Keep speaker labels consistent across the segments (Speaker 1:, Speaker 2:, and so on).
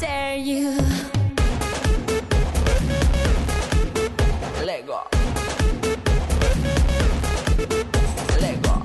Speaker 1: dare you.
Speaker 2: Lego. Lego.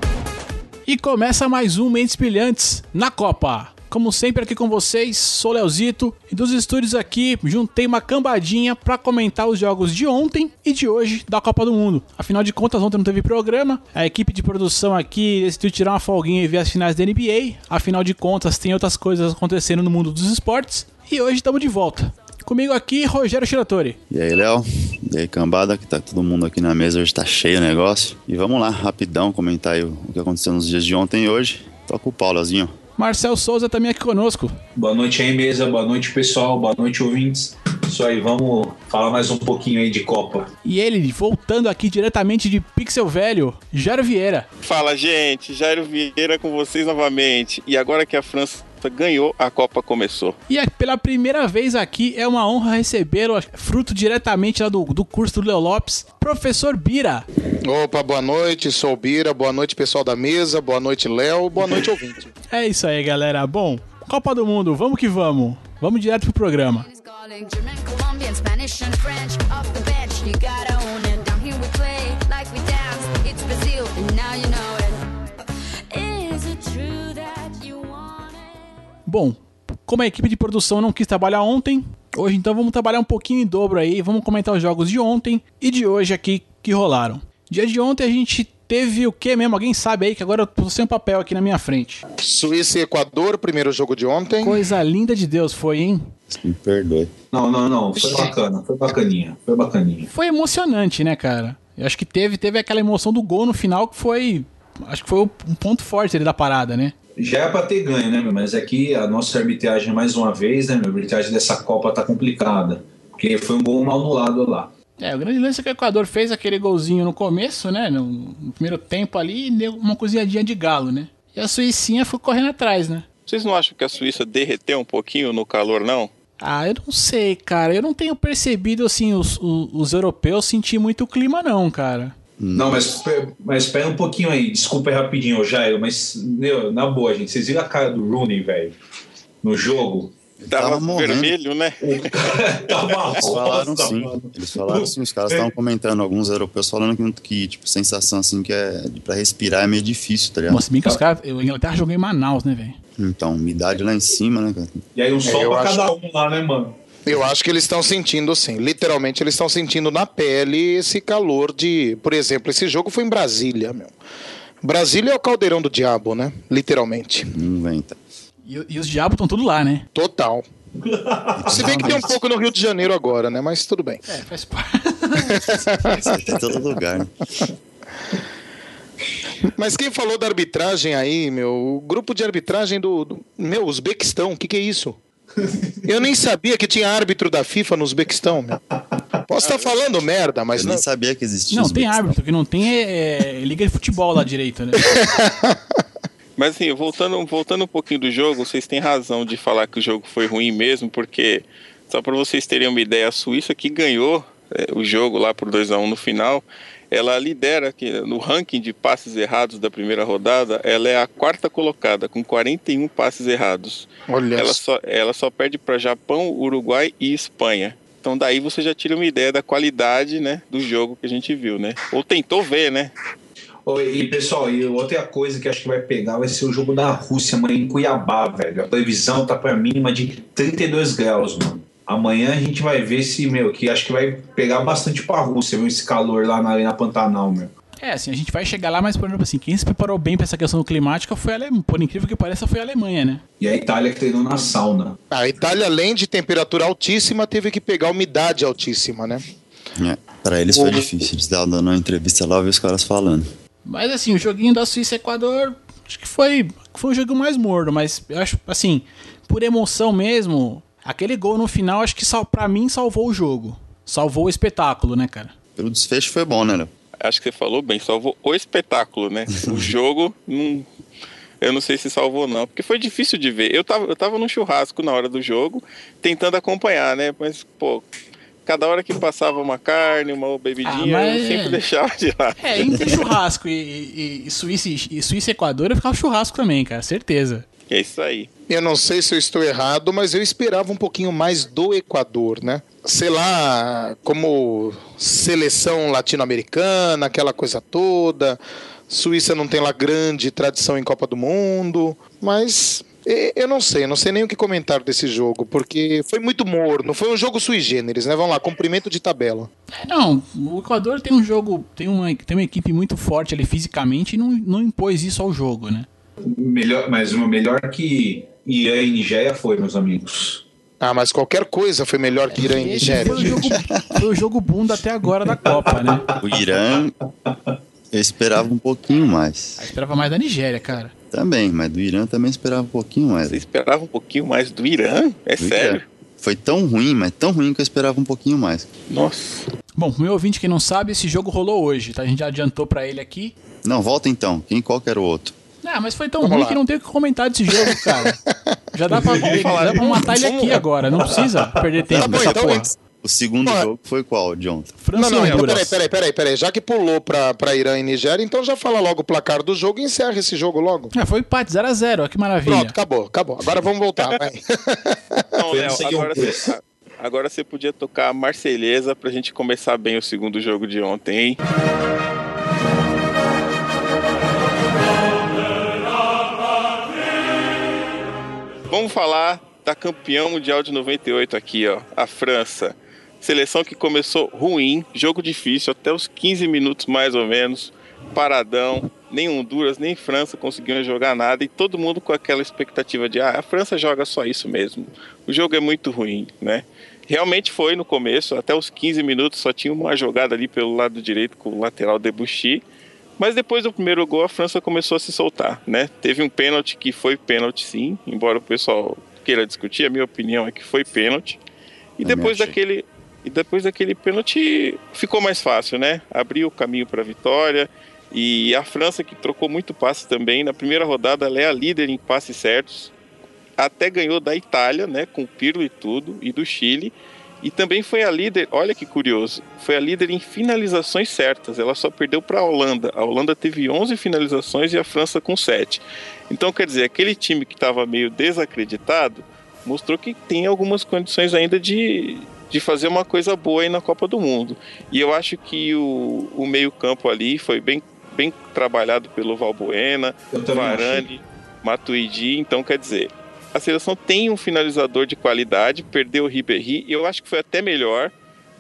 Speaker 3: E começa mais um Mentes Brilhantes na Copa. Como sempre aqui com vocês, sou Leozito e dos estúdios aqui juntei uma cambadinha para comentar os jogos de ontem e de hoje da Copa do Mundo. Afinal de contas, ontem não teve programa, a equipe de produção aqui decidiu tirar uma folguinha e ver as finais da NBA. Afinal de contas, tem outras coisas acontecendo no mundo dos esportes e hoje estamos de volta. Comigo aqui, Rogério Shiratori.
Speaker 4: E aí, Léo? E aí, cambada, que tá todo mundo aqui na mesa, hoje tá cheio o negócio. E vamos lá, rapidão, comentar aí o que aconteceu nos dias de ontem e hoje. Toca o pau, Leozinho.
Speaker 3: Marcel Souza também aqui conosco.
Speaker 5: Boa noite aí, mesa. Boa noite, pessoal. Boa noite, ouvintes. Isso aí, vamos falar mais um pouquinho aí de Copa.
Speaker 3: E ele, voltando aqui diretamente de Pixel Velho, Jairo Vieira.
Speaker 6: Fala, gente. Jairo Vieira com vocês novamente. E agora que a França ganhou, a Copa começou.
Speaker 3: E é- pela primeira vez aqui é uma honra recebê-lo, fruto diretamente lá do, do curso do Leo Lopes, professor Bira.
Speaker 7: Opa, boa noite, sou o Bira, boa noite pessoal da mesa, boa noite Léo, boa noite ouvinte.
Speaker 3: É isso aí, galera. Bom, Copa do Mundo, vamos que vamos. Vamos direto pro programa.
Speaker 1: It's calling German, Colombian, Spanish, and French. Off the bench, you gotta
Speaker 3: Bom, como a equipe de produção não quis trabalhar ontem, hoje então vamos trabalhar um pouquinho em dobro aí, vamos comentar os jogos de ontem e de hoje aqui que rolaram. Dia de ontem a gente teve o que mesmo? Alguém sabe aí que agora eu tô sem um papel aqui na minha frente.
Speaker 7: Suíça e Equador, primeiro jogo de ontem.
Speaker 3: Coisa linda de Deus foi, hein?
Speaker 4: Me perdoe.
Speaker 5: Não, não, não. Foi bacana. Foi bacaninha. Foi bacaninha.
Speaker 3: Foi emocionante, né, cara? Eu acho que teve, teve aquela emoção do gol no final que foi. Acho que foi um ponto forte ali da parada, né?
Speaker 5: Já é pra ter ganho, né, meu? Mas aqui a nossa arbitragem, mais uma vez, né, meu? A arbitragem dessa Copa tá complicada. Porque foi um gol mal anulado lá.
Speaker 3: É, o grande lance é que o Equador fez aquele golzinho no começo, né? No, no primeiro tempo ali e deu uma cozinhadinha de galo, né? E a Suicinha foi correndo atrás, né?
Speaker 6: Vocês não acham que a Suíça derreteu um pouquinho no calor, não?
Speaker 3: Ah, eu não sei, cara. Eu não tenho percebido, assim, os, os, os europeus sentir muito o clima, não, cara.
Speaker 5: Não, mas, mas espera um pouquinho aí. Desculpa aí rapidinho, Jairo. Mas, meu, na boa, gente. Vocês viram a cara do Rooney, velho? No jogo?
Speaker 6: Tava,
Speaker 4: Tava morrendo.
Speaker 6: vermelho, né?
Speaker 5: Tava
Speaker 4: Eles falaram
Speaker 5: rosa,
Speaker 4: sim.
Speaker 5: mano.
Speaker 4: Eles falaram sim, os caras estavam comentando, alguns europeus falando que, que, tipo, sensação assim que é pra respirar é meio difícil, tá ligado?
Speaker 3: Nossa, bem que os caras. A Inglaterra jogou em Manaus, né, velho?
Speaker 4: Então, umidade lá em cima, né, cara?
Speaker 5: E aí um sol
Speaker 7: eu
Speaker 5: pra
Speaker 7: acho-
Speaker 5: cada um lá, né, mano?
Speaker 7: Eu acho que eles estão sentindo sim, literalmente eles estão sentindo na pele esse calor de, por exemplo, esse jogo foi em Brasília, meu. Brasília é o caldeirão do diabo, né? Literalmente.
Speaker 4: Não venta.
Speaker 3: E, e os diabos estão tudo lá, né?
Speaker 7: Total. Se bem que tem um pouco no Rio de Janeiro agora, né? Mas tudo bem.
Speaker 3: É, faz parte.
Speaker 4: Em todo lugar, né?
Speaker 7: Mas quem falou da arbitragem aí, meu, o grupo de arbitragem do, do meu, Uzbequistão, o que, que é isso? Eu nem sabia que tinha árbitro da FIFA no Uzbequistão, meu. Posso estar falando merda, mas
Speaker 4: Eu
Speaker 7: não.
Speaker 4: nem sabia que existia
Speaker 3: Não, tem árbitro, que não tem é, é, liga de futebol lá direito, né?
Speaker 6: Mas assim, voltando, voltando um pouquinho do jogo, vocês têm razão de falar que o jogo foi ruim mesmo, porque, só para vocês terem uma ideia, a Suíça que ganhou é, o jogo lá por 2 a 1 no final, ela lidera aqui no ranking de passes errados da primeira rodada, ela é a quarta colocada, com 41 passes errados.
Speaker 7: Olha
Speaker 6: Ela
Speaker 7: só.
Speaker 6: ela só perde para Japão, Uruguai e Espanha. Então daí você já tira uma ideia da qualidade, né, do jogo que a gente viu, né? Ou tentou ver, né?
Speaker 5: E pessoal, e outra coisa que acho que vai pegar vai ser o jogo da Rússia amanhã em Cuiabá, velho. A previsão tá pra mínima de 32 graus, mano. Amanhã a gente vai ver se, meu, que acho que vai pegar bastante pra Rússia, viu? Esse calor lá na Arena Pantanal, meu.
Speaker 3: É, assim, a gente vai chegar lá, mas por exemplo assim, quem se preparou bem pra essa questão climática foi a Alemanha. Por incrível que pareça, foi a Alemanha, né?
Speaker 5: E a Itália que treinou na sauna.
Speaker 7: A Itália, além de temperatura altíssima, teve que pegar umidade altíssima, né?
Speaker 4: É, pra eles foi difícil. Eles estavam dando uma entrevista lá, vi os caras falando.
Speaker 3: Mas assim, o joguinho da Suíça e Equador, acho que foi, foi o jogo mais morno, mas eu acho, assim, por emoção mesmo, aquele gol no final, acho que sal, pra mim salvou o jogo. Salvou o espetáculo, né, cara?
Speaker 4: Pelo desfecho foi bom, né, Léo?
Speaker 6: Acho que você falou bem, salvou o espetáculo, né? O jogo, não, eu não sei se salvou não, porque foi difícil de ver. Eu tava, eu tava num churrasco na hora do jogo, tentando acompanhar, né? Mas, pô, cada hora que passava uma carne, uma bebidinha,
Speaker 3: Ah, mas-
Speaker 6: eu sempre deixava de lado.
Speaker 3: É, entre churrasco e, e- e Suíça, e Suíça e Equador, eu ficava churrasco também, cara, certeza.
Speaker 6: É isso aí.
Speaker 7: Eu não sei se eu estou errado, mas eu esperava um pouquinho mais do Equador, né? Sei lá, como seleção latino-americana, aquela coisa toda. Suíça não tem lá grande tradição em Copa do Mundo, mas eu não sei, não sei nem o que comentar desse jogo, porque foi muito morno, foi um jogo sui generis, né? Vamos lá, cumprimento de tabela.
Speaker 3: Não, o Equador tem um jogo, tem uma, tem uma equipe muito forte ali fisicamente e não, não impôs isso ao jogo, né?
Speaker 5: Melhor, mas uma melhor que Irã e Nigéria foi, meus amigos.
Speaker 7: Ah, mas qualquer coisa foi melhor que Irã e Nigéria.
Speaker 3: foi o, jogo, foi o jogo bunda até agora da Copa, né?
Speaker 4: O Irã, eu esperava um pouquinho mais.
Speaker 3: Eu esperava mais da Nigéria, cara.
Speaker 4: Também, mas do Irã também esperava um pouquinho mais.
Speaker 6: Você esperava um pouquinho mais do Irã? É
Speaker 4: Do
Speaker 6: sério?
Speaker 4: Irã. Foi tão ruim, mas tão ruim que eu esperava um pouquinho mais.
Speaker 6: Nossa.
Speaker 3: Bom, meu ouvinte que não sabe, esse jogo rolou hoje, tá? A gente já adiantou pra ele aqui.
Speaker 4: Não, volta então. Quem qual que era o outro?
Speaker 3: Ah, mas foi tão
Speaker 7: Vamos
Speaker 3: ruim
Speaker 7: lá.
Speaker 3: que não tem o que comentar desse jogo, cara. Já dá pra,
Speaker 6: falar,
Speaker 3: dá pra matar ele aqui
Speaker 7: lá.
Speaker 3: agora, não precisa perder tempo
Speaker 7: Tá bom,
Speaker 3: nessa
Speaker 7: então,
Speaker 3: porra.
Speaker 7: antes-
Speaker 4: O segundo
Speaker 7: Ué.
Speaker 4: jogo foi qual, John?
Speaker 3: França
Speaker 7: Não, não,
Speaker 3: Honduras.
Speaker 7: peraí, peraí, peraí, peraí. Já que pulou pra, pra Irã e Nigéria, então já fala logo o placar do jogo e encerra esse jogo logo.
Speaker 3: É, foi empate 0x0, olha que maravilha.
Speaker 7: Pronto, acabou, acabou. Agora vamos voltar, vai.
Speaker 6: Não, Léo, agora você, agora você podia tocar a Marselhesa pra gente começar bem o segundo jogo de ontem, hein? Vamos falar da campeã mundial de 98 aqui, ó, a França. Seleção que começou ruim, jogo difícil, até os 15 minutos mais ou menos, paradão. Nem Honduras, nem França conseguiam jogar nada e todo mundo com aquela expectativa de ah, a França joga só isso mesmo. O jogo é muito ruim, né? Realmente foi no começo, até os 15 minutos só tinha uma jogada ali pelo lado direito com o lateral Debuchy. Mas depois do primeiro gol, a França começou a se soltar, né? Teve um pênalti que foi pênalti, sim, embora o pessoal queira discutir, a minha opinião é que foi pênalti. E depois daquele e depois daquele pênalti ficou mais fácil, né? Abriu o caminho para a vitória. E a França que trocou muito passe também, na primeira rodada ela é a líder em passes certos. Até ganhou da Itália, né, com o Pirlo e tudo, e do Chile. E também foi a líder, olha que curioso, foi a líder em finalizações certas. Ela só perdeu para a Holanda. A Holanda teve 11 finalizações e a França com 7. Então, quer dizer, aquele time que estava meio desacreditado mostrou que tem algumas condições ainda de, de fazer uma coisa boa aí na Copa do Mundo. E eu acho que o, o meio-campo ali foi bem, bem trabalhado pelo Valbuena,
Speaker 5: também achei.
Speaker 6: Varane, Matuidi. Então, quer dizer, a seleção tem um finalizador de qualidade, perdeu o Ribéry, e eu acho que foi até melhor,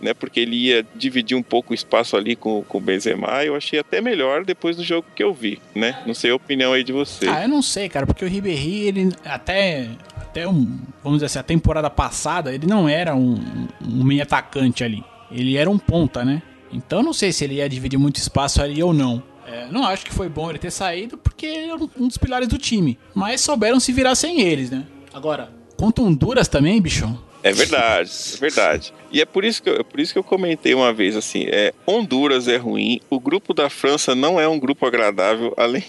Speaker 6: né? Porque ele ia dividir um pouco o espaço ali com, com o Benzema. Eu achei até melhor depois do jogo que eu vi, né? Não sei a opinião aí de você.
Speaker 3: Ah, eu não sei, cara, porque o Ribéry, ele até, até um, vamos dizer assim, a temporada passada, ele não era um, um meio atacante ali. Ele era um ponta, né? Então não sei se ele ia dividir muito espaço ali ou não. É, não acho que foi bom ele ter saído, porque ele um dos pilares do time. Mas souberam se virar sem eles, né? Agora, contra Honduras também, bichão.
Speaker 6: É verdade, é verdade. E é por isso que eu, é por isso que eu comentei uma vez assim, é, Honduras é ruim, o grupo da França não é um grupo agradável. Além,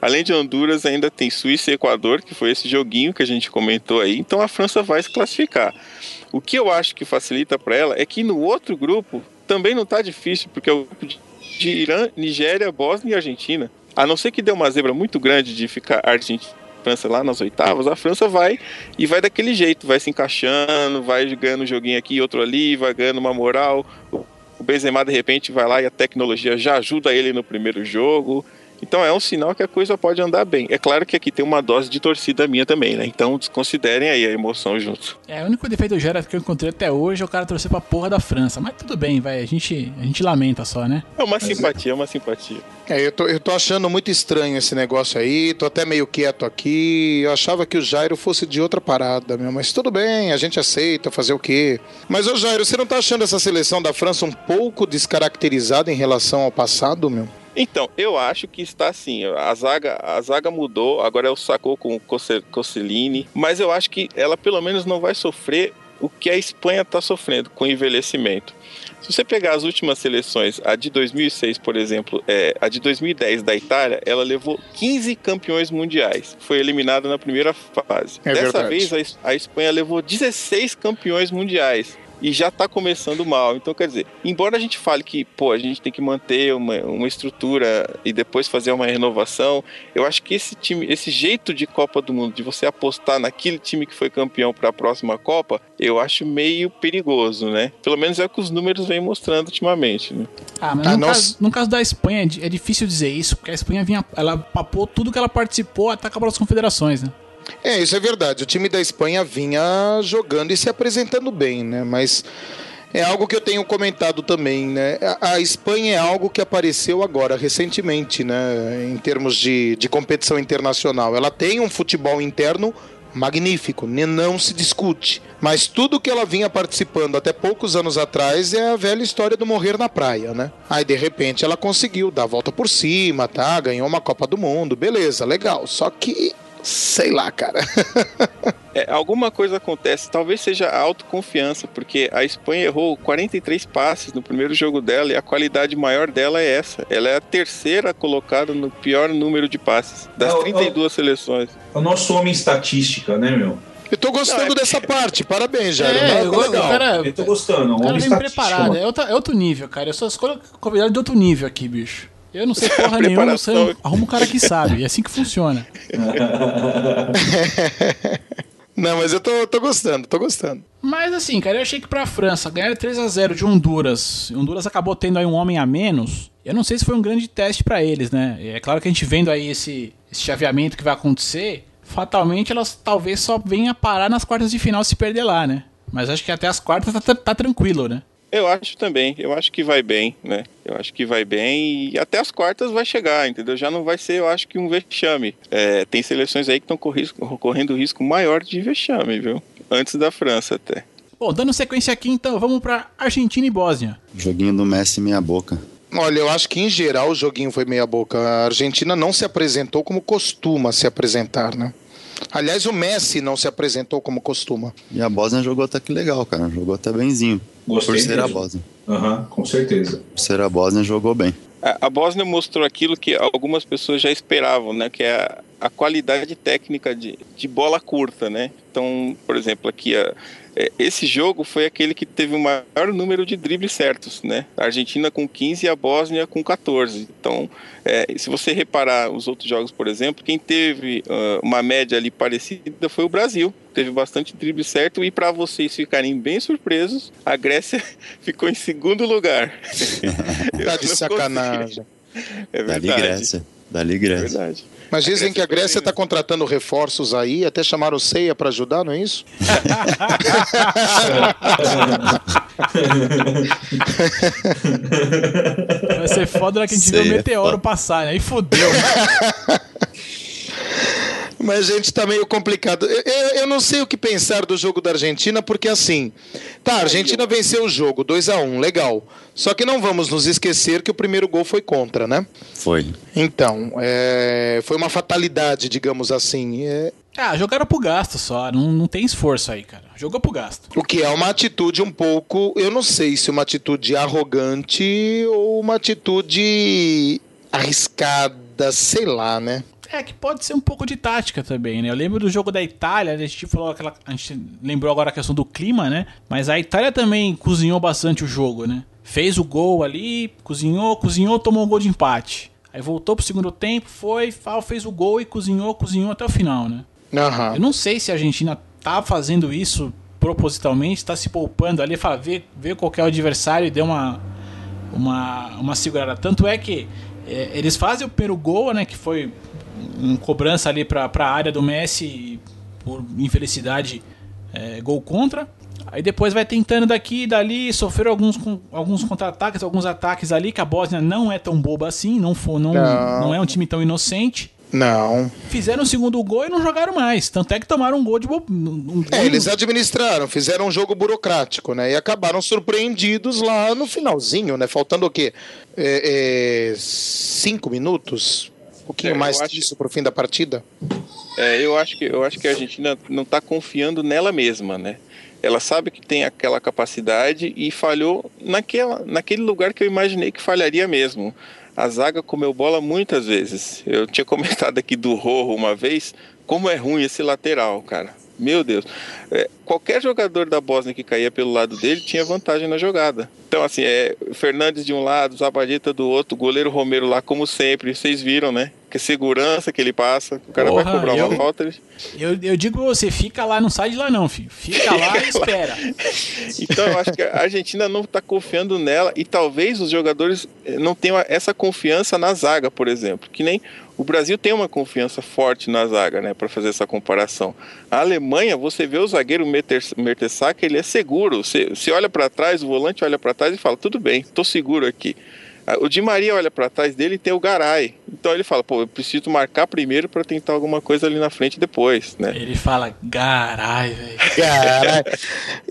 Speaker 6: além de Honduras, ainda tem Suíça e Equador, que foi esse joguinho que a gente comentou aí. Então a França vai se classificar. O que eu acho que facilita para ela é que no outro grupo também não tá difícil, porque é o grupo de de Irã, Nigéria, Bósnia e Argentina. A não ser que dê uma zebra muito grande de ficar Argentina França lá nas oitavas, a França vai e vai daquele jeito, vai se encaixando, vai ganhando um joguinho aqui, outro ali, vai ganhando uma moral. O Benzema de repente vai lá e a tecnologia já ajuda ele no primeiro jogo. Então é um sinal que a coisa pode andar bem. É claro que aqui tem uma dose de torcida minha também, né? Então desconsiderem aí a emoção junto.
Speaker 3: É, o único defeito do Gerard que eu encontrei até hoje é o cara torcer pra porra da França. Mas tudo bem, vai, a gente, a gente lamenta só, né?
Speaker 6: É uma simpatia, é uma simpatia.
Speaker 7: É, eu tô, eu tô achando muito estranho esse negócio aí, tô até meio quieto aqui. Eu achava que o Jairo fosse de outra parada, meu, mas tudo bem, a gente aceita fazer o quê? Mas, ô Jairo, você não tá achando essa seleção da França um pouco descaracterizada em relação ao passado, meu?
Speaker 6: Então, eu acho que está assim. A zaga, a zaga mudou, agora é o Sacou com o Cosselini, mas eu acho que ela pelo menos não vai sofrer o que a Espanha está sofrendo com o envelhecimento. Se você pegar as últimas seleções, a de 2006, por exemplo, é, a de 2010 da Itália, ela levou 15 campeões mundiais. Foi eliminada na primeira fase.
Speaker 7: É
Speaker 6: Dessa
Speaker 7: verdade.
Speaker 6: vez, a a Espanha levou 16 campeões mundiais. E já tá começando mal. Então, quer dizer, embora a gente fale que, pô, a gente tem que manter uma, uma estrutura e depois fazer uma renovação, eu acho que esse time, esse jeito de Copa do Mundo, de você apostar naquele time que foi campeão para a próxima Copa, eu acho meio perigoso, né? Pelo menos é o que os números vêm mostrando ultimamente, né?
Speaker 3: Ah, mas
Speaker 7: Ah,
Speaker 3: no,
Speaker 7: nós-
Speaker 3: caso, no caso da Espanha é di- é difícil dizer isso, porque a Espanha vinha, ela papou tudo que ela participou até acabar as confederações, né?
Speaker 7: É, isso é verdade. O time da Espanha vinha jogando e se apresentando bem, né? Mas é algo que eu tenho comentado também, né? A, Espanha é algo que apareceu agora, recentemente, né? Em termos de, de competição internacional. Ela tem um futebol interno magnífico, ne- não se discute. Mas tudo que ela vinha participando até poucos anos atrás é a velha história do morrer na praia, né? Aí de repente ela conseguiu dar a volta por cima, tá? Ganhou uma Copa do Mundo, beleza, legal. Só que sei lá, cara.
Speaker 6: É, alguma coisa acontece, talvez seja a autoconfiança, porque a Espanha errou 43 passes no primeiro jogo dela e a qualidade maior dela é essa. Ela é a terceira colocada no pior número de passes das
Speaker 5: Não,
Speaker 6: 32 seleções.
Speaker 5: É o nosso homem estatística, né, meu?
Speaker 7: Eu tô gostando
Speaker 6: Não, é-
Speaker 7: dessa parte, parabéns, Jairo.
Speaker 3: É, eu
Speaker 7: tá legal.
Speaker 3: cara-
Speaker 5: Eu tô gostando.
Speaker 3: O cara
Speaker 5: homem
Speaker 3: vem preparado, é outro, é outro nível, cara. Eu só escolho convidado de outro nível aqui, bicho. Eu não sei porra nenhuma,
Speaker 6: preparação.
Speaker 3: arruma um cara que sabe. É assim que funciona.
Speaker 7: Não, mas eu tô, tô gostando, tô gostando.
Speaker 3: Mas assim, cara, eu achei que pra França ganhar 3 a 0 de Honduras, Honduras acabou tendo aí um homem a menos. Eu não sei se foi um grande teste pra eles, né? É claro que a gente vendo aí esse, esse chaveamento que vai acontecer, fatalmente elas talvez só venham parar nas quartas de final se perder lá, né? Mas acho que até as quartas tá, tá tranquilo, né?
Speaker 6: Eu acho também, eu acho que vai bem, né? Eu acho que vai bem e até as quartas vai chegar, entendeu? Já não vai ser, eu acho que um vexame. É, tem seleções aí que estão correndo risco maior de vexame, viu? Antes da França até.
Speaker 3: Bom, dando sequência aqui, então, vamos pra Argentina e Bósnia.
Speaker 4: Joguinho do Messi meia boca.
Speaker 7: Olha, eu acho que em geral o joguinho foi meia boca. A Argentina não se apresentou como costuma se apresentar, né? Aliás, o Messi não se apresentou como costuma.
Speaker 4: E a Bósnia jogou até que legal, cara. Jogou até benzinho.
Speaker 5: Gostei
Speaker 4: Por ser a
Speaker 5: mesmo.
Speaker 4: Bósnia.
Speaker 5: Aham, com certeza.
Speaker 4: Por ser a Bósnia, jogou bem.
Speaker 6: A, a Bósnia mostrou aquilo que algumas pessoas já esperavam, né? Que é a, a qualidade técnica de, de bola curta, né? Então, por exemplo, aqui a, esse jogo foi aquele que teve o maior número de dribles certos, né? A Argentina com 15 e a Bósnia com 14. Então, é, se você reparar os outros jogos, por exemplo, quem teve ah, uma média ali parecida foi o Brasil. Teve bastante drible certo e para vocês ficarem bem surpresos, a Grécia ficou em segundo lugar. Eu
Speaker 7: Tá de sacanagem.
Speaker 6: consigo. É
Speaker 4: Dali
Speaker 6: verdade.
Speaker 4: Grécia. Dali
Speaker 6: É
Speaker 4: Grécia.
Speaker 6: verdade.
Speaker 7: Mas dizem que a Grécia está contratando reforços aí, até chamaram o Ceia para ajudar, não é isso?
Speaker 3: Vai ser foda na que a gente vê o
Speaker 4: é
Speaker 3: meteoro
Speaker 4: foda.
Speaker 3: passar, né? Aí fodeu.
Speaker 7: Mas, gente, tá meio complicado. Eu, eu- eu não sei o que pensar do jogo da Argentina, porque assim. Tá, a Argentina venceu o jogo, 2 a 1 legal. Só que não vamos nos esquecer que o primeiro gol foi contra, né?
Speaker 4: Foi.
Speaker 7: Então, é, foi uma fatalidade, digamos assim. É,
Speaker 3: Ah, jogaram pro gasto só. Não, não tem esforço aí, cara. Jogou pro gasto.
Speaker 7: o que é uma atitude um pouco. Eu não sei se uma atitude arrogante ou uma atitude arriscada, sei lá, né?
Speaker 3: É que pode ser um pouco de tática também, né? Eu lembro do jogo da Itália, a gente falou aquela. A gente lembrou agora a questão do clima, né? Mas a Itália também cozinhou bastante o jogo, né? Fez o gol ali, cozinhou, cozinhou, tomou um gol de empate. Aí voltou pro segundo tempo, foi, fez o gol e cozinhou, cozinhou até o final, né?
Speaker 7: Aham.
Speaker 3: Eu não sei se a Argentina tá fazendo isso propositalmente, tá se poupando ali, fala, vê, vê qual é o adversário e deu uma, uma, uma segurada. Tanto é que é, eles fazem o primeiro gol, né, que foi uma cobrança ali pra, pra área do Messi, por infelicidade, é, gol contra. Aí depois vai tentando daqui e dali, sofreram alguns, alguns contra-ataques, alguns ataques ali, que a Bósnia não é tão boba assim, não, for, não,
Speaker 7: Não.
Speaker 3: não é um time tão inocente.
Speaker 7: Não.
Speaker 3: Fizeram o segundo gol e não jogaram mais. Tanto é que tomaram um gol de bo... um gol
Speaker 7: É, eles administraram, fizeram um jogo burocrático, né? E acabaram surpreendidos lá no finalzinho, né? Faltando o quê? É, é, cinco minutos? Pouquinho
Speaker 6: É,
Speaker 7: mais
Speaker 6: acho-
Speaker 7: disso pro fim da partida?
Speaker 6: É, eu acho que eu acho que a Argentina não está confiando nela mesma, né? Ela sabe que tem aquela capacidade e falhou naquela, naquele lugar que eu imaginei que falharia mesmo. A zaga comeu bola muitas vezes. Eu tinha comentado aqui do Rojo uma vez, como é ruim esse lateral, cara. Meu Deus. É, qualquer jogador da Bósnia que caía pelo lado dele tinha vantagem na jogada. Então, assim, é Fernandes de um lado, Zabadita do outro, goleiro Romero lá, como sempre, vocês viram, né? Que segurança que ele passa, o cara
Speaker 3: Porra,
Speaker 6: vai cobrar
Speaker 3: eu-
Speaker 6: uma falta. ele-
Speaker 3: Eu, eu digo pra você, fica lá, não sai de lá não, filho. Fica lá e espera.
Speaker 6: Então, eu acho que a Argentina não está confiando nela e talvez os jogadores eh, não tenham essa confiança na zaga, por exemplo. Que nem o Brasil tem uma confiança forte na zaga, né, para fazer essa comparação. A Alemanha, você vê o zagueiro Mertesacker, ele é seguro. Você, você olha para trás, o volante olha para trás e fala: tudo bem, tô seguro aqui. O Di Maria olha para trás dele e tem o Garay. Então ele fala: pô, eu preciso marcar primeiro para tentar alguma coisa ali na frente depois, né?
Speaker 3: Ele fala, garai, velho.
Speaker 7: Caralho.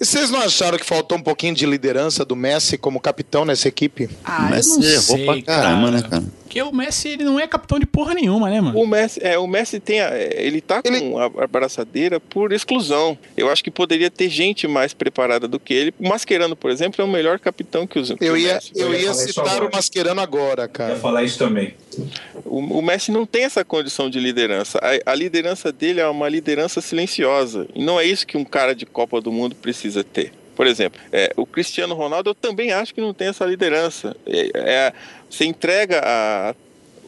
Speaker 7: E vocês não acharam que faltou um pouquinho de liderança do Messi como capitão nessa equipe?
Speaker 3: Ah,
Speaker 4: Messi
Speaker 3: eu não
Speaker 4: errou
Speaker 3: sei,
Speaker 4: pra caramba, né, cara?
Speaker 3: Porque o Messi, ele não é capitão de porra nenhuma, né, mano?
Speaker 6: O Messi, é, o Messi tem a- ele tá
Speaker 7: Ele-
Speaker 6: com a a braçadeira por exclusão. Eu acho que poderia ter gente mais preparada do que ele. O Mascherano, por exemplo, é o melhor capitão que os que
Speaker 7: Eu
Speaker 6: o
Speaker 7: ia,
Speaker 6: Messi.
Speaker 7: eu
Speaker 5: Eu ia
Speaker 7: ia citar o Mascherano agora,
Speaker 5: Eu ia
Speaker 7: cara.
Speaker 5: falar isso também.
Speaker 6: O, o Messi não tem essa condição de liderança. A, a liderança dele é uma liderança silenciosa. E não é isso que um cara de Copa do Mundo precisa ter. Por exemplo, é, o Cristiano Ronaldo eu também acho que não tem essa liderança. É, é, você entrega a,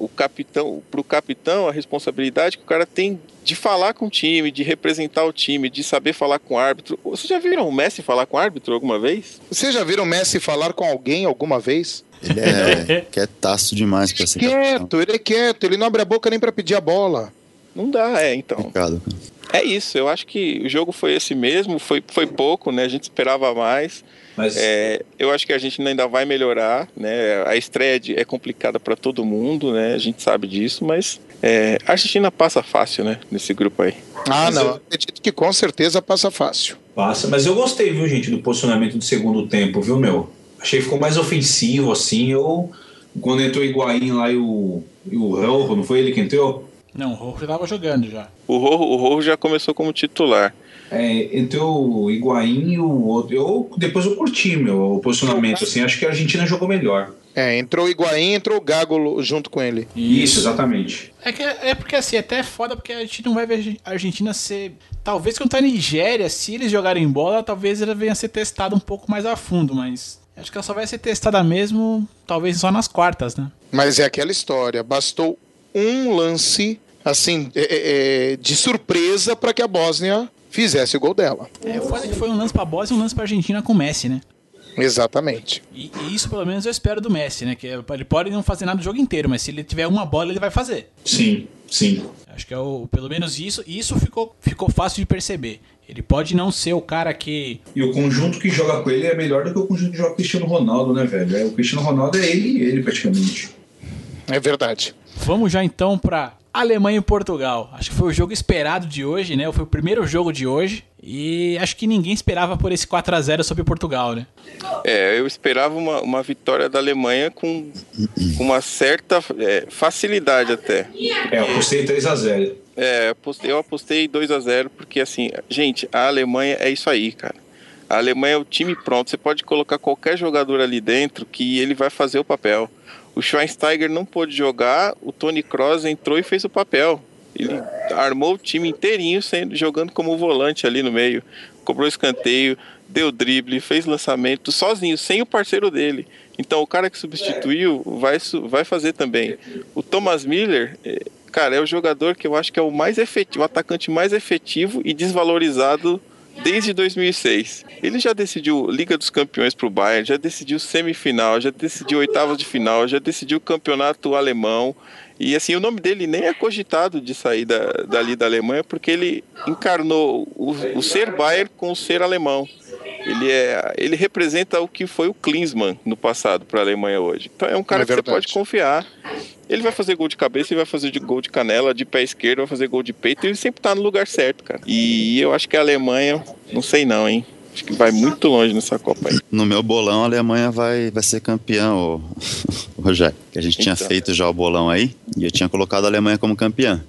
Speaker 6: o capitão para o capitão a responsabilidade que o cara tem de falar com o time, de representar o time, de saber falar com o árbitro. Vocês já viram o Messi falar com o árbitro alguma vez?
Speaker 7: Vocês já viram o Messi falar com alguém alguma vez?
Speaker 4: Ele é quietaço demais pra ser capitão.
Speaker 7: Quieto, ele é quieto, ele não abre a boca nem pra pedir a bola.
Speaker 6: Não dá, é, então.
Speaker 4: Complicado, cara.
Speaker 6: É isso, eu acho que o jogo foi esse mesmo, foi, foi pouco, né? A gente esperava mais.
Speaker 5: Mas
Speaker 6: É, eu acho que a gente ainda vai melhorar, né? A estreia é complicada para todo mundo, né? A gente sabe disso, mas é, a Argentina passa fácil, né? Nesse grupo aí.
Speaker 7: Ah,
Speaker 5: Mas
Speaker 7: não.
Speaker 5: eu-
Speaker 7: Acredito que com certeza passa fácil.
Speaker 5: passa. Mas eu gostei, viu, gente, do posicionamento do segundo tempo, viu, meu? Achei que ficou mais ofensivo, assim. Eu, quando entrou o Higuaín lá e o, e o Rojo, não foi ele que entrou?
Speaker 3: Não, o Rojo já tava jogando já.
Speaker 6: O Rojo, o Rojo já começou como titular.
Speaker 5: É, entrou o Higuaín e o outro. Eu, depois eu curti, meu, o posicionamento, assim. Acho que a Argentina jogou melhor.
Speaker 7: É, entrou o Higuaín, entrou o Gago junto com ele.
Speaker 5: Isso, exatamente.
Speaker 3: É, que, é porque assim, até é foda porque a gente não vai ver a Argentina ser. Talvez contra a Nigéria, se eles jogarem bola, talvez ela venha a ser testada um pouco mais a fundo, mas acho que ela só vai ser testada mesmo, talvez só nas quartas, né?
Speaker 7: Mas é aquela história, bastou um lance, assim, é, é, é, de surpresa para que a Bósnia fizesse o gol dela.
Speaker 3: É, o foda é que foi um lance pra Bósnia e um lance pra Argentina com o Messi, né?
Speaker 7: Exatamente.
Speaker 3: E, e isso pelo menos eu espero do Messi, né? Que é- ele pode não fazer nada o jogo inteiro, mas se ele tiver uma bola, ele vai fazer.
Speaker 5: Sim, sim.
Speaker 3: Acho que é o, pelo menos isso, isso ficou, ficou fácil de perceber. Ele pode não ser o cara que.
Speaker 5: E o conjunto que joga com ele é melhor do que o conjunto que joga com o Cristiano Ronaldo, né, velho? É, o Cristiano Ronaldo é ele e ele, praticamente.
Speaker 7: É verdade.
Speaker 3: Vamos já então pra Alemanha e Portugal. Acho que foi o jogo esperado de hoje, né? Foi o primeiro jogo de hoje. E acho que ninguém esperava por esse 4 a 0 sobre Portugal, né?
Speaker 6: É, eu esperava uma, uma vitória da Alemanha com, com uma certa é, facilidade até.
Speaker 5: É, eu apostei 3x0.
Speaker 6: É, apostei- eu apostei 2 a 0 porque assim, gente, a Alemanha é isso aí, cara. A Alemanha é o time pronto. Você pode colocar qualquer jogador ali dentro que ele vai fazer o papel. O Schweinsteiger não pôde jogar, o Tony Kroos entrou e fez o papel. Ele armou o time inteirinho sendo, jogando como volante ali no meio. Cobrou escanteio, deu drible, fez lançamento sozinho, sem o parceiro dele. Então o cara que substituiu vai, vai fazer também. O Thomas Miller, eh, cara, é o jogador que eu acho que é o mais efetivo, o atacante mais efetivo e desvalorizado desde 2006. Ele já decidiu Liga dos Campeões para o Bayern, já decidiu semifinal, já decidiu oitavas de final, já decidiu campeonato alemão. E assim, o nome dele nem é cogitado de sair da, dali da Alemanha, porque ele encarnou o, o ser Bayern com o ser alemão. Ele, é, ele representa o que foi o Klinsmann no passado para a Alemanha hoje. Então é um cara
Speaker 7: É
Speaker 6: que você pode confiar. Ele vai fazer gol de cabeça, ele vai fazer de gol de canela, de pé esquerdo, vai fazer gol de peito, ele sempre tá no lugar certo, cara. E eu acho que a Alemanha, não sei não, hein? Acho que vai muito longe nessa Copa aí.
Speaker 4: No meu bolão, a Alemanha vai, vai ser campeã, ô, Rogério. Que a gente tinha
Speaker 6: Então.
Speaker 4: feito já o bolão aí. E eu tinha colocado a Alemanha como campeã.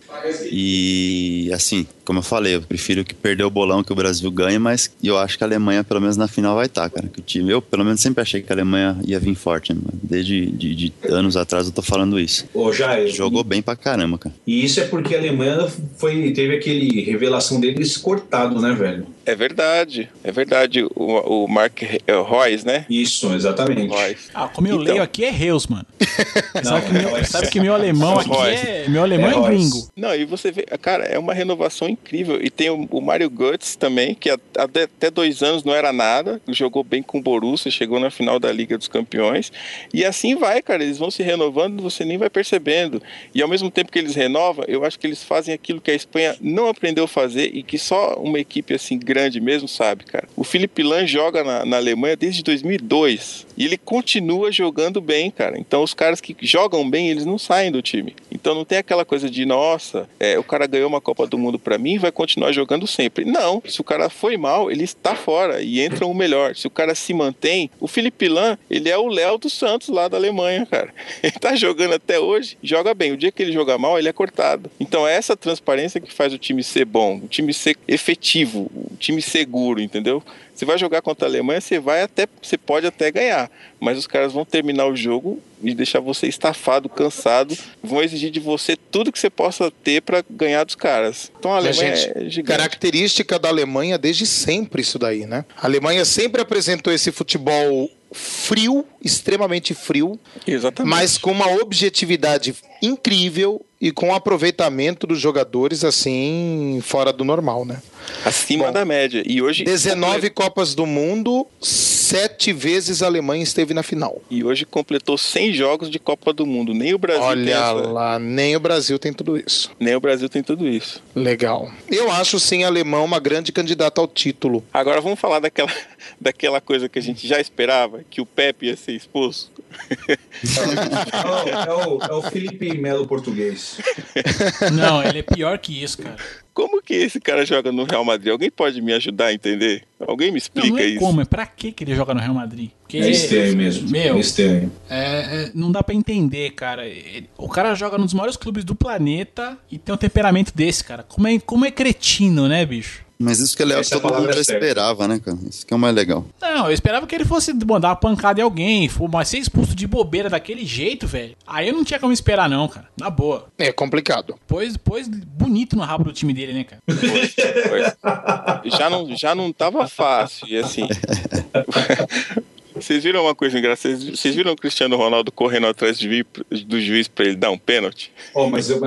Speaker 4: E assim, como eu falei, eu prefiro que perder o bolão que o Brasil ganhe, mas eu acho que a Alemanha, pelo menos na final, vai estar, cara. Que o time, eu, pelo menos, sempre achei que a Alemanha ia vir forte. Né? Desde de, de anos atrás eu tô falando isso.
Speaker 5: Ô, Jair,
Speaker 4: Jogou bem pra caramba, cara.
Speaker 5: E isso é porque a Alemanha foi, teve aquele revelação deles cortado, né, velho?
Speaker 6: É verdade, é verdade. O, o Mark é, Royce, né?
Speaker 5: Isso, exatamente.
Speaker 6: Royce.
Speaker 3: Ah, como eu
Speaker 6: Então.
Speaker 3: leio aqui é Reus, mano.
Speaker 5: Não,
Speaker 3: sabe, que meu,
Speaker 5: Royce.
Speaker 3: sabe que meu alemão aqui
Speaker 6: Royce.
Speaker 3: é. Meu alemão
Speaker 5: É
Speaker 3: é, gringo.
Speaker 6: Não, e você vê, cara, é uma renovação incrível. E tem o, o Mario Götze também, que até, até dois anos não era nada, jogou bem com o Borussia, chegou na final da Liga dos Campeões. E assim vai, cara, eles vão se renovando, você nem vai percebendo. E ao mesmo tempo que eles renovam, eu acho que eles fazem aquilo que a Espanha não aprendeu a fazer e que só uma equipe assim grande mesmo sabe, cara. O Felipe Lan joga na, na Alemanha desde 2002 e ele continua jogando bem, cara. Então os caras que jogam bem, eles não saem do time. Então não tem aquela coisa de, nossa, é, o cara ganhou uma Copa do Mundo pra mim vai continuar jogando sempre. Não, se o cara foi mal, ele está fora e entra o melhor. Se o cara se mantém, o Felipe Lan, ele é o Léo dos Santos lá da Alemanha, cara. Ele tá jogando até hoje, joga bem. O dia que ele joga mal, ele é cortado. Então é essa transparência que faz o time ser bom, o time ser efetivo, o time seguro, entendeu? Você vai jogar contra a Alemanha, você vai até, você pode até ganhar, mas os caras vão terminar o jogo e deixar você estafado, cansado, vão exigir de você tudo que você possa ter pra ganhar dos caras. Então a Alemanha
Speaker 7: gente,
Speaker 6: é gigante.
Speaker 7: característica da Alemanha desde sempre isso daí, né? A Alemanha sempre apresentou esse futebol frio, extremamente frio,
Speaker 6: Exatamente.
Speaker 7: mas com uma objetividade incrível e com um aproveitamento dos jogadores assim fora do normal, né?
Speaker 6: acima
Speaker 7: Bom,
Speaker 6: da média. E hoje
Speaker 7: 19 Copas do Mundo, sete vezes a Alemanha esteve na final.
Speaker 6: e hoje completou 100 jogos de Copa do Mundo. Nem o Brasil tem
Speaker 7: Olha
Speaker 6: essa-
Speaker 7: lá, nem o Brasil tem tudo isso.
Speaker 6: nem o Brasil tem tudo isso.
Speaker 7: Legal. Eu acho sim a alemã uma grande candidata ao título.
Speaker 6: Agora vamos falar daquela, daquela coisa que a gente já esperava, que o Pepe ia ser expulso.
Speaker 5: É o, é o- é o Felipe Melo português.
Speaker 3: Não, ele é pior que isso, cara.
Speaker 6: Como que esse cara joga no Real Madrid? Alguém pode me ajudar a entender? Alguém me
Speaker 3: Não,
Speaker 6: explica
Speaker 3: não é
Speaker 6: isso?
Speaker 3: como, é pra que que ele joga no Real Madrid? Porque,
Speaker 5: É estranho mesmo.
Speaker 3: Meu,
Speaker 5: É estranho.
Speaker 3: é- é- não dá pra entender, cara. Ele- o cara joga nos maiores clubes do planeta e tem um temperamento desse, cara. Como é, como é cretino, né, bicho?
Speaker 4: Mas isso que é legal, todo mundo já
Speaker 5: é certa.
Speaker 4: esperava, né, cara? Isso que é o mais legal.
Speaker 3: Não, eu esperava que ele fosse mandar uma pancada em alguém, mas ser expulso de bobeira daquele jeito, velho. Aí eu não tinha como esperar, não, cara. Na boa.
Speaker 7: É complicado.
Speaker 3: Pôs, pôs bonito no rabo do time dele, né, cara?
Speaker 6: Foi. Já não, já não tava fácil. E assim. Vocês viram uma coisa engraçada? Vocês- Vocês viram o Cristiano Ronaldo correndo atrás do juiz, do juiz pra ele dar um pênalti?
Speaker 5: Ó, mas eu,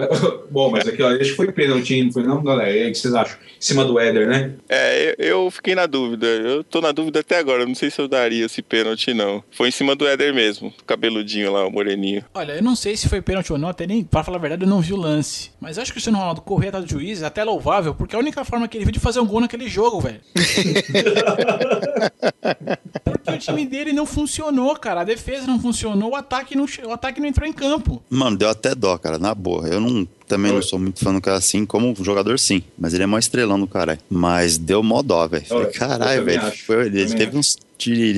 Speaker 5: bom, mas aqui, ó, acho que foi pênalti, não foi não, galera? O que vocês acham? Em cima do Éder, né?
Speaker 6: É, eu, eu fiquei na dúvida. Eu tô na dúvida até agora. Eu Não sei se eu daria esse pênalti, não. Foi em cima do Éder mesmo, cabeludinho lá, o moreninho.
Speaker 3: Olha, eu não sei se foi pênalti ou não, até nem, pra falar a verdade, eu não vi o lance. Mas acho que o Cristiano Ronaldo correr atrás do juiz é até louvável, porque é a única forma que ele viu de fazer um gol naquele jogo, velho. porque o time dele não funcionou, cara. A defesa não funcionou, o ataque não, o ataque não entrou em campo.
Speaker 4: Mano, deu até dó, cara, na boa. Eu não, também não sou muito fã do cara assim, como jogador sim. Mas ele é mó estrelão do caralho. Mas deu mó dó, velho. Caralho, velho. Ele, teve uns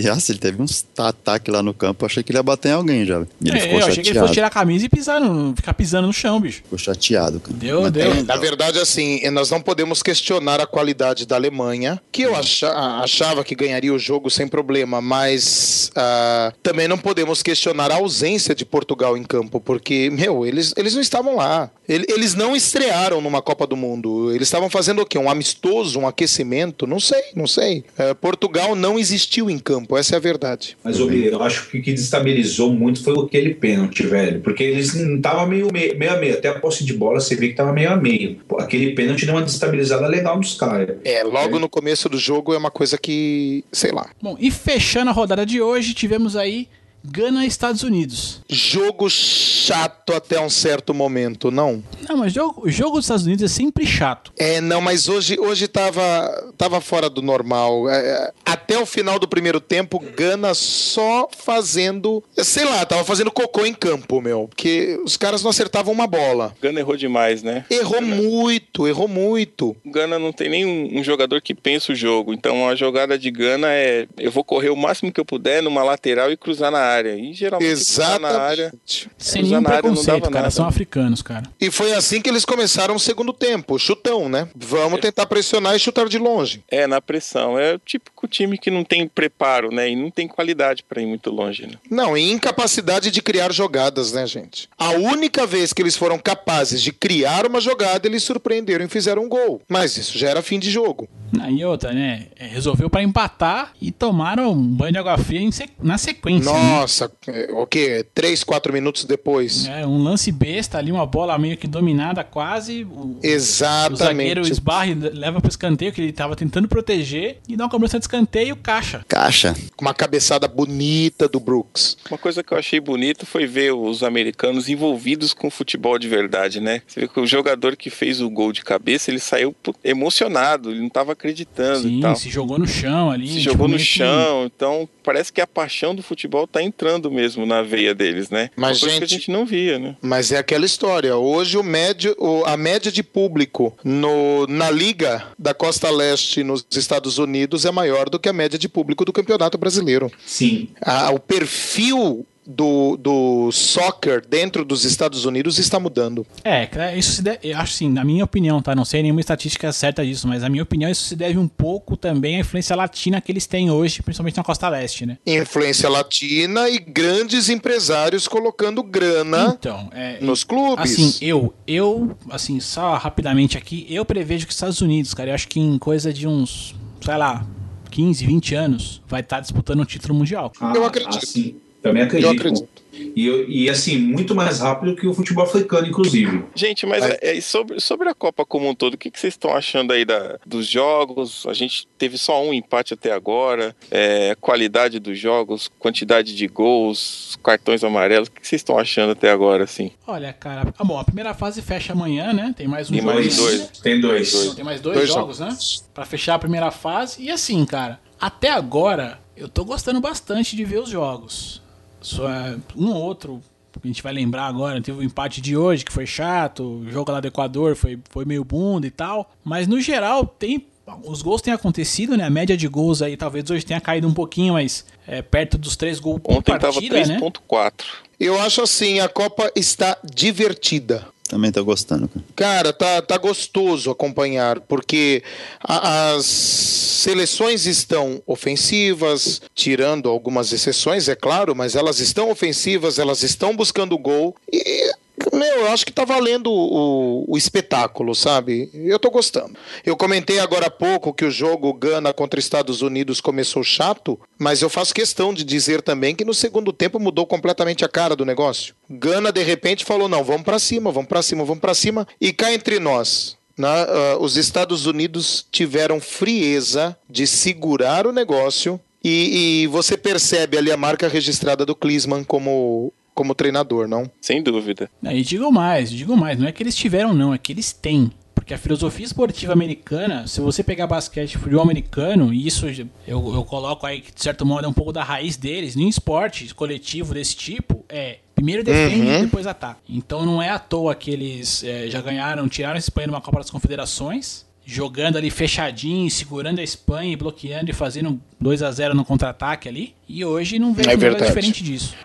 Speaker 4: Nossa, ele teve uns ataques lá no campo. Eu achei que ele ia bater em alguém já. velho. E ele
Speaker 3: É,
Speaker 4: ficou
Speaker 3: eu achei
Speaker 4: chateado.
Speaker 3: que ele fosse tirar a camisa e pisar no, ficar pisando no chão, bicho.
Speaker 4: Ficou chateado, cara.
Speaker 3: Deu,
Speaker 4: Mas
Speaker 3: deu.
Speaker 7: Na verdade, assim, nós não podemos questionar a qualidade da Alemanha, que eu acha- achava que ganharia o jogo sem problema, mas ah, também não podemos questionar a ausência de Portugal em campo, porque, meu, eles, eles não estavam lá. Ele- Eles não estrearam numa Copa do Mundo. Eles estavam fazendo o quê? Um amistoso, um aquecimento? Não sei, não sei. Eh, Portugal não existiu em campo, essa é a verdade.
Speaker 5: Mas ô, Bia, eu acho que o que destabilizou muito foi aquele pênalti, velho. Porque eles não estavam meio, meio, meio a meio. Até a posse de bola você vê que tava meio a meio. Pô, aquele pênalti deu uma destabilizada legal nos caras.
Speaker 7: É, logo no começo do jogo é uma coisa que, sei lá.
Speaker 3: Bom, e fechando a rodada de hoje, tivemos aí Gana e Estados Unidos.
Speaker 7: Jogo chato até um certo momento, não?
Speaker 3: Não, mas jogo- o jogo dos Estados Unidos é sempre chato.
Speaker 7: É, não, mas hoje, hoje tava, tava fora do normal. É, é, até o final do primeiro tempo, Gana só fazendo. Sei lá, tava fazendo cocô em campo, meu. Porque os caras não acertavam uma bola.
Speaker 6: Gana errou demais, né?
Speaker 7: Errou muito, errou muito.
Speaker 6: Gana não tem nenhum um jogador que pensa o jogo. Então a jogada de Gana é: eu vou correr o máximo que eu puder numa lateral e cruzar na área. E geralmente cruzar na área.
Speaker 7: Exatamente.
Speaker 3: Sem nenhum
Speaker 6: na área
Speaker 3: preconceito,
Speaker 6: dava
Speaker 3: cara.
Speaker 6: nada.
Speaker 3: São africanos, cara.
Speaker 7: E foi assim que eles começaram o segundo tempo, chutão, né? Vamos tentar pressionar e chutar de longe.
Speaker 6: É, na pressão. É o típico time que não tem preparo, né? E não tem qualidade pra ir muito longe, né?
Speaker 7: Não, e incapacidade de criar jogadas, né, gente? A única vez que eles foram capazes de criar uma jogada, eles surpreenderam e fizeram um gol. Mas isso já era fim de jogo.
Speaker 3: E outra, né? é, Resolveu pra empatar e tomaram um banho de água fria na sequência. né?
Speaker 7: Nossa, o quê? Três, quatro minutos depois.
Speaker 3: É, um lance besta ali, uma bola meio que dominada quase. O,
Speaker 7: Exatamente.
Speaker 3: O zagueiro esbarra e leva pro escanteio, que ele tava tentando proteger, e dá uma cobrança de escanteio, caixa.
Speaker 4: Caixa.
Speaker 7: Com uma cabeçada bonita do Brooks.
Speaker 6: Uma coisa que eu achei bonito foi ver os americanos envolvidos com futebol de verdade, né? Você vê que o jogador que fez o gol de cabeça, ele saiu emocionado, ele não estava acreditando e
Speaker 3: Sim,
Speaker 6: tal.
Speaker 3: se jogou no chão ali.
Speaker 6: Se
Speaker 3: tipo,
Speaker 6: jogou no
Speaker 3: que-
Speaker 6: chão, então parece que a paixão do futebol tá entrando mesmo na veia deles, né?
Speaker 7: Mas,
Speaker 6: Uma coisa que a
Speaker 7: gente-
Speaker 6: gente não via, né?
Speaker 7: Mas é aquela história. Hoje o médio, a média de público no, na Liga da Costa Leste nos Estados Unidos é maior do que a média de público do Campeonato Brasileiro.
Speaker 5: Sim.
Speaker 7: Ah, o perfil do, do soccer dentro dos Estados Unidos está mudando.
Speaker 3: É, isso se deve, eu acho assim, na minha opinião, tá? Não sei nenhuma estatística certa disso, mas na minha opinião isso se deve um pouco também à influência latina que eles têm hoje, principalmente na Costa Leste, né?
Speaker 7: Influência latina e grandes empresários colocando grana
Speaker 3: Então, é,
Speaker 7: nos clubes.
Speaker 3: Assim, eu, eu, assim, só rapidamente aqui, eu prevejo que os Estados Unidos, cara, eu acho que em coisa de uns, sei lá, 15, 20 anos, vai estar disputando o título mundial.
Speaker 5: Ah,
Speaker 7: Eu acredito.
Speaker 5: Assim, também acredito.
Speaker 7: Eu acredito.
Speaker 5: E, e assim, muito mais rápido que o futebol africano, inclusive.
Speaker 6: Gente, mas é, é sobre, sobre a Copa como um todo, o que, que vocês estão achando aí da, dos jogos? A gente teve só um empate até agora. É, qualidade dos jogos, quantidade de gols, cartões amarelos. O que, que vocês estão achando até agora, assim?
Speaker 3: Olha, cara, ah, bom, a primeira fase fecha amanhã, né? Tem mais um
Speaker 6: Tem
Speaker 3: jogo
Speaker 6: mais
Speaker 3: ainda.
Speaker 6: dois.
Speaker 5: Tem dois.
Speaker 6: Dois.
Speaker 3: Tem mais dois,
Speaker 7: Dois
Speaker 3: jogos, né? Pra fechar a primeira fase. E assim, cara, até agora eu tô gostando bastante de ver os jogos. Só é, um ou outro que a gente vai lembrar agora, teve o empate de hoje que foi chato, o jogo lá do Equador foi, foi meio bunda e tal. Mas no geral tem. Os gols têm acontecido, né? A média de gols aí talvez hoje tenha caído um pouquinho, mas é perto dos três gols por
Speaker 6: Ontem tava
Speaker 3: partida, né?
Speaker 6: 3.4.
Speaker 7: Eu acho assim, a Copa está divertida.
Speaker 4: Também tô gostando, cara.
Speaker 7: Cara, tá, tá gostoso acompanhar, porque a- as seleções estão ofensivas, tirando algumas exceções, é claro, mas elas estão ofensivas, elas estão buscando gol e. Meu, eu acho que tá valendo o, o espetáculo, sabe? Eu tô gostando. Eu comentei agora há pouco que o jogo Gana contra Estados Unidos começou chato, mas eu faço questão de dizer também que no segundo tempo mudou completamente a cara do negócio. Gana de repente falou: não, vamos pra cima, vamos pra cima, vamos pra cima. E cá entre nós, na- ah, os Estados Unidos tiveram frieza de segurar o negócio e, e você percebe ali a marca registrada do Klinsmann como, como treinador, não?
Speaker 6: Sem dúvida.
Speaker 3: E digo mais, digo mais, não é que eles tiveram, não, é que eles têm. Porque a filosofia esportiva americana, se você pegar basquete e futebol americano, e isso eu, eu coloco aí que de certo modo é um pouco da raiz deles, em esporte coletivo desse tipo, é primeiro defende e depois ataca. Então não é à toa que eles é, já ganharam, tiraram a Espanha numa Copa das Confederações, jogando ali fechadinho, segurando a Espanha e bloqueando e fazendo 2 a 0 no contra-ataque ali. E hoje não vejo
Speaker 7: É
Speaker 3: nada diferente disso.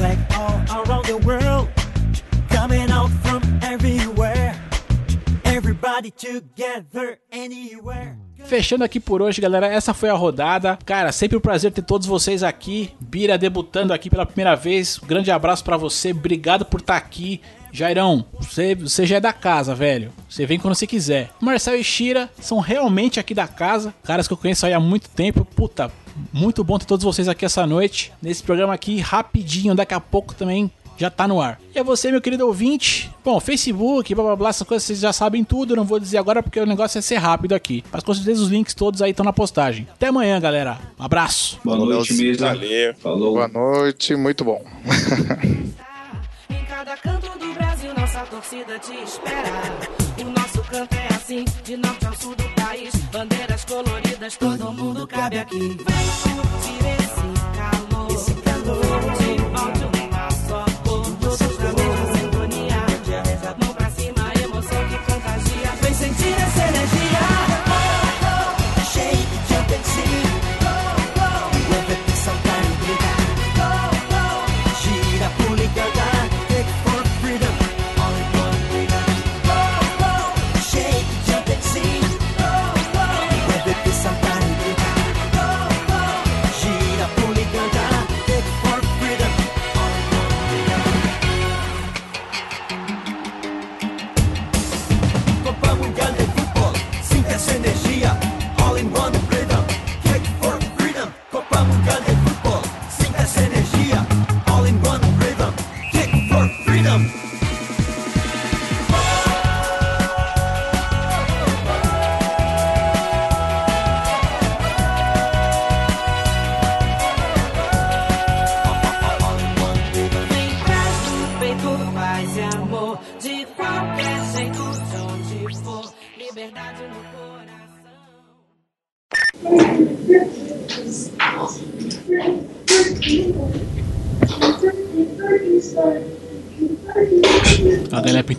Speaker 2: All around the world. Coming out from everywhere. Everybody together, anywhere.
Speaker 3: Fechando aqui por hoje, galera. Essa foi a rodada. Cara, sempre um prazer ter todos vocês aqui. Bira debutando aqui pela primeira vez. Um grande abraço pra você. Obrigado por estar aqui. Jairão, você, você já é da casa, velho. Você vem quando você quiser. Marcel e Shira são realmente aqui da casa. Caras que eu conheço aí há muito tempo. Puta, muito bom ter todos vocês aqui essa noite. Nesse programa aqui, rapidinho. Daqui a pouco também já tá no ar. E a você, meu querido ouvinte, bom, Facebook, blá blá blá, essas coisas vocês já sabem tudo, eu não vou dizer agora porque o negócio é ser rápido aqui. Mas com certeza os links todos aí estão na postagem. Até amanhã, galera. Um abraço.
Speaker 5: Boa
Speaker 4: Valeu,
Speaker 5: noite mesmo.
Speaker 6: Valeu.
Speaker 5: Falou.
Speaker 7: Boa noite, muito bom.
Speaker 8: Em cada canto do Brasil, nossa torcida te espera. O nosso canto é assim, de norte ao sul do país. Bandeiras coloridas, todo mundo cabe aqui. Vem curtir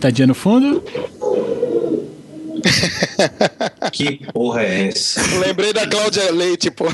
Speaker 3: A galera pintadinha no fundo.
Speaker 5: Que porra é essa?
Speaker 7: Lembrei da Cláudia Leite, pô.